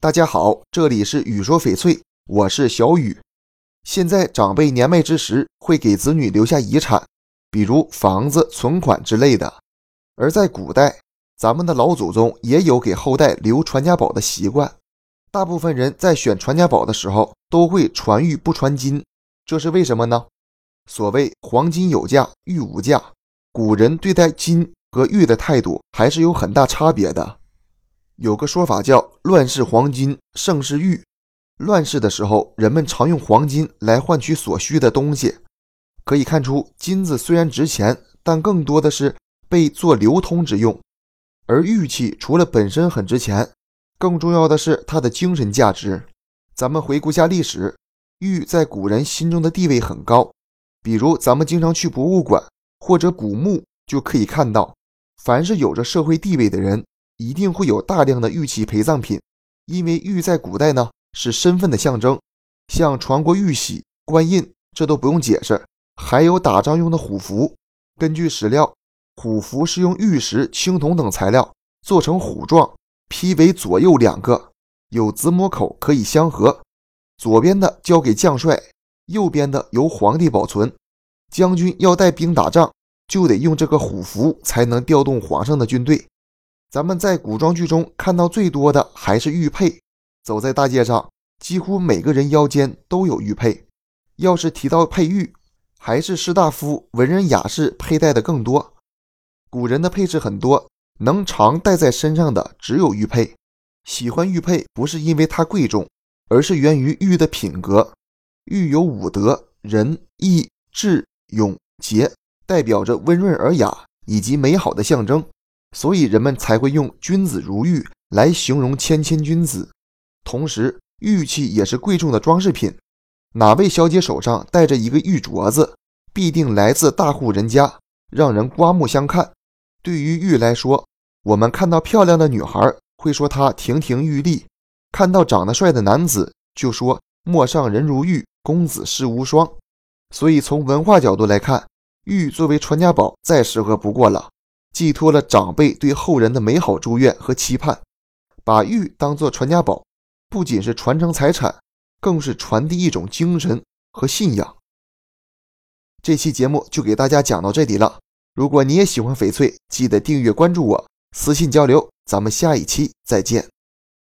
大家好，这里是雨说翡翠，我是小雨。现在长辈年迈之时会给子女留下遗产，比如房子、存款之类的。而在古代，咱们的老祖宗也有给后代留传家宝的习惯。大部分人在选传家宝的时候都会传玉不传金，这是为什么呢？所谓黄金有价，玉无价。古人对待金和玉的态度还是有很大差别的。有个说法叫“乱世黄金，盛世玉”。乱世的时候，人们常用黄金来换取所需的东西。可以看出，金子虽然值钱，但更多的是被做流通之用。而玉器除了本身很值钱，更重要的是它的精神价值。咱们回顾下历史，玉在古人心中的地位很高。比如，咱们经常去博物馆或者古墓，就可以看到，凡是有着社会地位的人。一定会有大量的玉器陪葬品，因为玉在古代呢是身份的象征，像传国玉玺、官印，这都不用解释。还有打仗用的虎符，根据史料，虎符是用玉石、青铜等材料做成虎状，劈为左右两个，有子母口可以相合，左边的交给将帅，右边的由皇帝保存。将军要带兵打仗，就得用这个虎符才能调动皇上的军队。咱们在古装剧中看到最多的还是玉佩，走在大街上，几乎每个人腰间都有玉佩。要是提到佩玉，还是士大夫、文人雅士佩戴的更多。古人的配饰很多，能常戴在身上的只有玉佩。喜欢玉佩不是因为它贵重，而是源于玉的品格。玉有五德：仁、义、智、勇、节，代表着温润尔雅以及美好的象征。所以人们才会用“君子如玉”来形容谦谦君子。同时，玉器也是贵重的装饰品。哪位小姐手上戴着一个玉镯子，必定来自大户人家，让人刮目相看。对于玉来说，我们看到漂亮的女孩会说她亭亭玉立；看到长得帅的男子，就说陌上人如玉，公子世无双。所以，从文化角度来看，玉作为传家宝再适合不过了。寄托了长辈对后人的美好祝愿和期盼，把玉当作传家宝，不仅是传承财产，更是传递一种精神和信仰。这期节目就给大家讲到这里了。如果你也喜欢翡翠，记得订阅关注我，私信交流。咱们下一期再见。